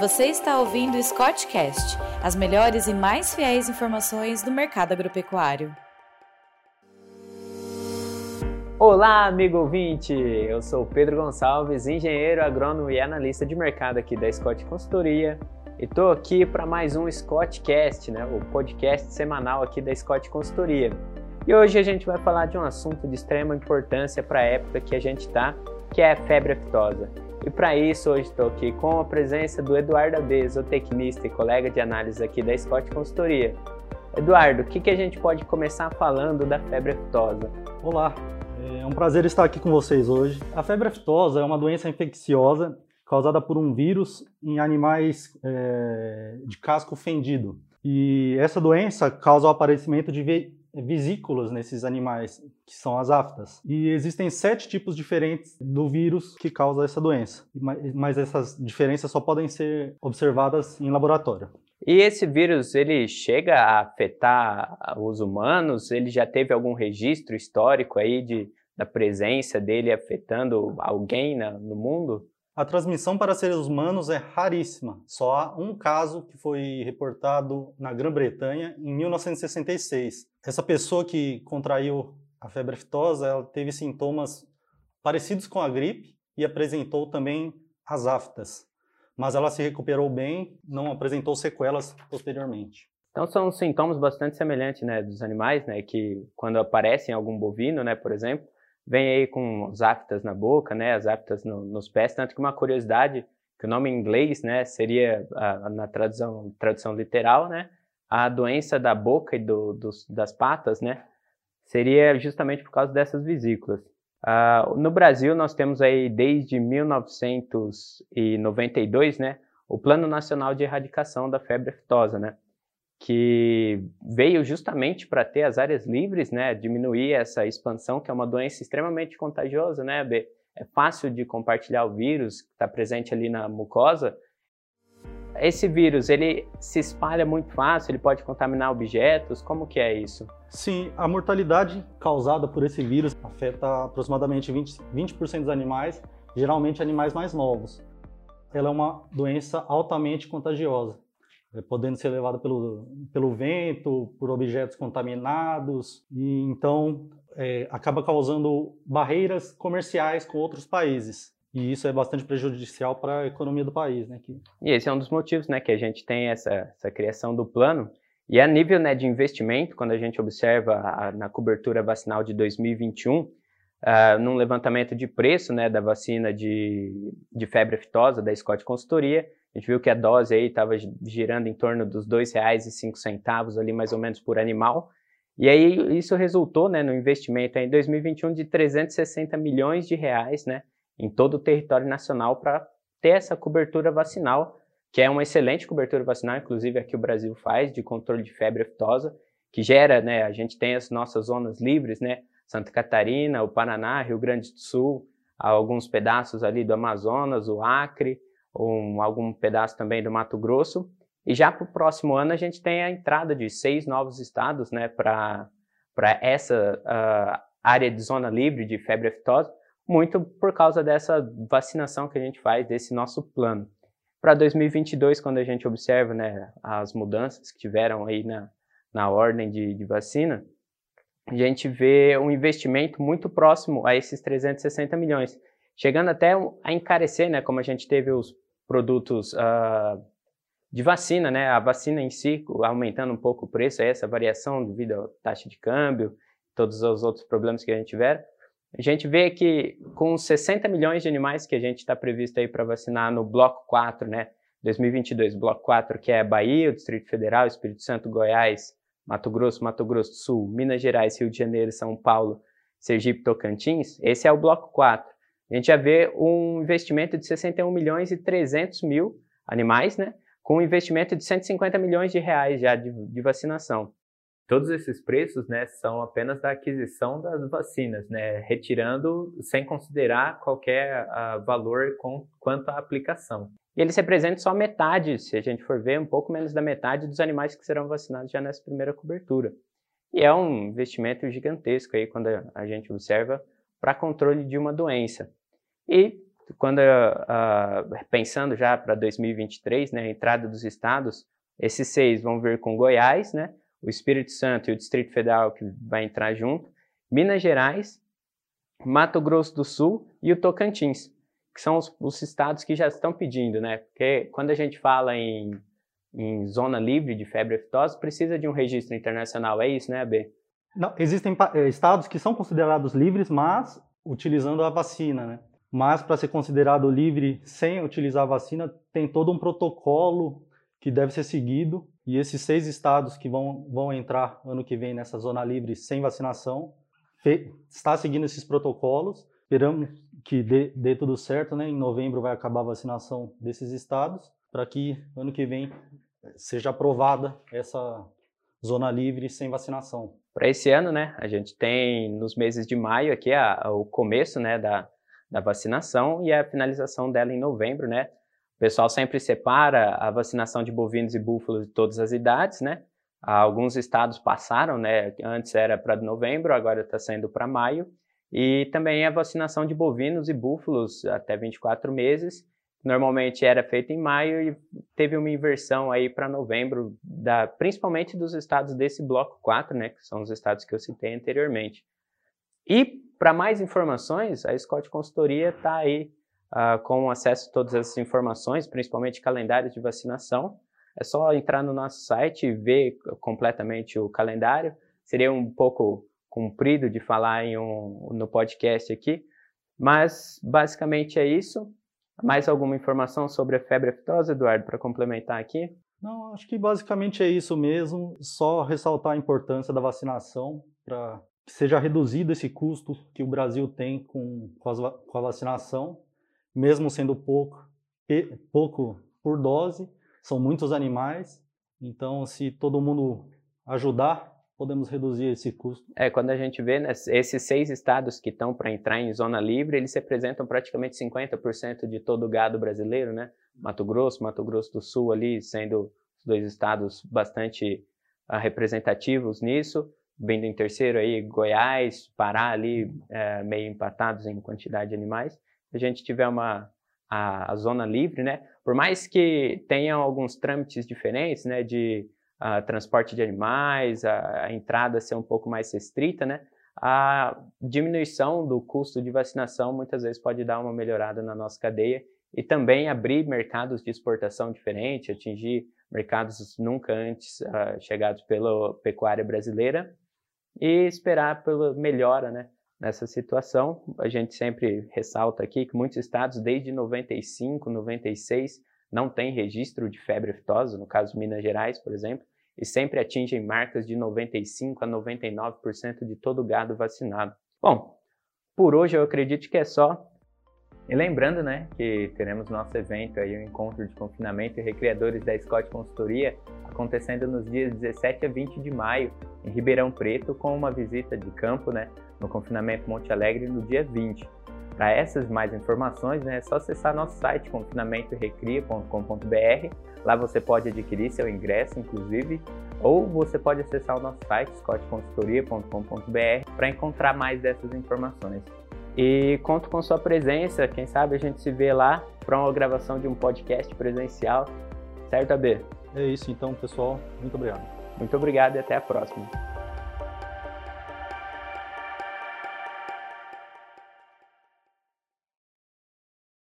Você está ouvindo o Scottcast, as melhores e mais fiéis informações do mercado agropecuário. Olá, amigo ouvinte! Eu sou Pedro Gonçalves, engenheiro agrônomo e analista de mercado aqui da Scott Consultoria. E estou aqui para mais um Scottcast, né, o podcast semanal aqui da Scott Consultoria. E hoje a gente vai falar de um assunto de extrema importância para a época que a gente está, que é a febre aftosa. E para isso, hoje estou aqui com a presença do Eduardo Abe, zootecnista e colega de análise aqui da Scott Consultoria. Eduardo, o que, que a gente pode começar falando da febre aftosa? Olá, é um prazer estar aqui com vocês hoje. A febre aftosa é uma doença infecciosa causada por um vírus em animais é, de casco fendido. E essa doença causa o aparecimento de vesículas nesses animais, que são as aftas. E existem sete tipos diferentes do vírus que causa essa doença, mas essas diferenças só podem ser observadas em laboratório. E esse vírus, ele chega a afetar os humanos? Ele já teve algum registro histórico aí de, da presença dele afetando alguém na, no mundo? A transmissão para seres humanos é raríssima. Só há um caso que foi reportado na Grã-Bretanha em 1966. Essa pessoa que contraiu a febre aftosa, ela teve sintomas parecidos com a gripe e apresentou também as aftas. Mas ela se recuperou bem, não apresentou sequelas posteriormente. Então são sintomas bastante semelhantes, né, dos animais, né, que quando aparecem em algum bovino, né, por exemplo, vem aí com as aftas na boca, né, as aftas no, nos pés, tanto que uma curiosidade, que o nome em inglês, né, seria, a, na tradução, tradução literal, né, a doença da boca e do, dos, das patas, né, seria justamente por causa dessas vesículas. Uh, no Brasil, nós temos aí, desde 1992, né, o Plano Nacional de Erradicação da Febre Aftosa, né, que veio justamente para ter as áreas livres, né, diminuir essa expansão, que é uma doença extremamente contagiosa, né, B? É fácil de compartilhar o vírus que está presente ali na mucosa. Esse vírus, ele se espalha muito fácil, ele pode contaminar objetos, como que é isso? Sim, a mortalidade causada por esse vírus afeta aproximadamente 20%, 20 dos animais, geralmente animais mais novos. Ela é uma doença altamente contagiosa podendo ser levada pelo, pelo vento, por objetos contaminados, e então é, acaba causando barreiras comerciais com outros países. E isso é bastante prejudicial para a economia do país. Né, que... E esse é um dos motivos né, que a gente tem essa, essa criação do plano. E a nível né, de investimento, quando a gente observa a, na cobertura vacinal de 2021, uh, ah, num levantamento de preço né, da vacina de, de febre aftosa da Scott Consultoria, a gente viu que a dose aí estava girando em torno dos R$ 2,05 ali mais ou menos por animal. E aí isso resultou, né, no investimento em 2021 de 360 milhões de reais, né, em todo o território nacional para ter essa cobertura vacinal, que é uma excelente cobertura vacinal, inclusive aqui o Brasil faz de controle de febre aftosa, que gera, né, a gente tem as nossas zonas livres, né, Santa Catarina, o Paraná, Rio Grande do Sul, alguns pedaços ali do Amazonas, o Acre, um, algum pedaço também do Mato Grosso. E já para o próximo ano a gente tem a entrada de seis novos estados né, para essa uh, área de zona livre de febre aftosa, muito por causa dessa vacinação que a gente faz, desse nosso plano. Para 2022, quando a gente observa né, as mudanças que tiveram aí na, na ordem de, de vacina, a gente vê um investimento muito próximo a esses 360 milhões, chegando até a encarecer, né, como a gente teve os produtos uh, de vacina, né, a vacina em si aumentando um pouco o preço, essa variação devido à taxa de câmbio, todos os outros problemas que a gente tiver, a gente vê que com 60 milhões de animais que a gente está previsto aí para vacinar no bloco 4, né, 2022, bloco 4, que é Bahia, Distrito Federal, Espírito Santo, Goiás, Mato Grosso, Mato Grosso do Sul, Minas Gerais, Rio de Janeiro, São Paulo, Sergipe, Tocantins, esse é o bloco 4 a gente já vê um investimento de 61 milhões e 300 mil animais, né? Com um investimento de 150 milhões de reais já de, de vacinação. Todos esses preços, né, são apenas da aquisição das vacinas, né, retirando sem considerar qualquer uh, valor com, quanto à aplicação. E eles representam só metade, se a gente for ver, um pouco menos da metade dos animais que serão vacinados já nessa primeira cobertura. E é um investimento gigantesco aí quando a gente observa para controle de uma doença. E quando uh, pensando já para 2023, né, a entrada dos estados, esses seis vão vir com Goiás, né, o Espírito Santo e o Distrito Federal que vai entrar junto, Minas Gerais, Mato Grosso do Sul e o Tocantins, que são os, os estados que já estão pedindo, né? Porque quando a gente fala em, em zona livre de febre aftosa, precisa de um registro internacional, é isso, né, AB? Não, existem eh, estados que são considerados livres, mas utilizando a vacina, né? Mas para ser considerado livre sem utilizar vacina, tem todo um protocolo que deve ser seguido. E esses seis estados que vão, vão entrar ano que vem nessa zona livre sem vacinação, está seguindo esses protocolos. Esperamos que dê, dê tudo certo, né? Em novembro vai acabar a vacinação desses estados, para que ano que vem seja aprovada essa zona livre sem vacinação. Para esse ano, né, a gente tem nos meses de maio aqui a, a, o começo, né, da, da vacinação e a finalização dela em novembro, né. O pessoal sempre separa a vacinação de bovinos e búfalos de todas as idades, né. Alguns estados passaram, né, antes era para novembro, agora está saindo para maio. E também a vacinação de bovinos e búfalos até 24 meses normalmente era feita em maio e teve uma inversão aí para novembro, da, principalmente dos estados desse bloco 4, né, que são os estados que eu citei anteriormente. E para mais informações, a Scott Consultoria está aí uh, com acesso a todas essas informações, principalmente calendários de vacinação. É só entrar no nosso site e ver completamente o calendário. Seria um pouco comprido de falar em um, no podcast aqui, mas basicamente é isso. Mais alguma informação sobre a febre aftosa, Eduardo, para complementar aqui? Não, acho que basicamente é isso mesmo. Só ressaltar a importância da vacinação para seja reduzido esse custo que o Brasil tem com, com, a vacinação, mesmo sendo pouco, pouco por dose, são muitos animais. Então, se todo mundo ajudar, podemos reduzir esse custo? É, quando a gente vê né, esses seis estados que estão para entrar em zona livre, eles representam praticamente 50% de todo o gado brasileiro, né? Mato Grosso, Mato Grosso do Sul ali sendo dois estados bastante uh, representativos nisso, vindo em terceiro aí Goiás, Pará ali uh, meio empatados em quantidade de animais. Se a gente tiver uma a, a zona livre, né? Por mais que tenha alguns trâmites diferentes, né? De a transporte de animais, a, a, entrada ser um pouco mais restrita, né? A diminuição do custo de vacinação muitas vezes pode dar uma melhorada na nossa cadeia e também abrir mercados de exportação diferentes, atingir mercados nunca antes uh, chegados pela pecuária brasileira e esperar pela melhora, né? Nessa situação, a gente sempre ressalta aqui que muitos estados, desde 95, 96, não têm registro de febre aftosa, no caso Minas Gerais, por exemplo, e sempre atingem marcas de 95 a 99% de todo o gado vacinado. Bom, por hoje eu acredito que é só. E lembrando, né, que teremos nosso evento aí, o encontro de confinamento e recriadores da Scott Consultoria, acontecendo nos dias 17 a 20 de maio, em Ribeirão Preto, com uma visita de campo, né, no confinamento Monte Alegre no dia 20. Para essas mais informações, né, é só acessar nosso site confinamentorecria.com.br. Lá você pode adquirir seu ingresso, inclusive, ou você pode acessar o nosso site scottconsultoria.com.br para encontrar mais dessas informações. E conto com sua presença, quem sabe a gente se vê lá para uma gravação de um podcast presencial. Certo, AB? É isso então, pessoal. Muito obrigado. Muito obrigado e até a próxima.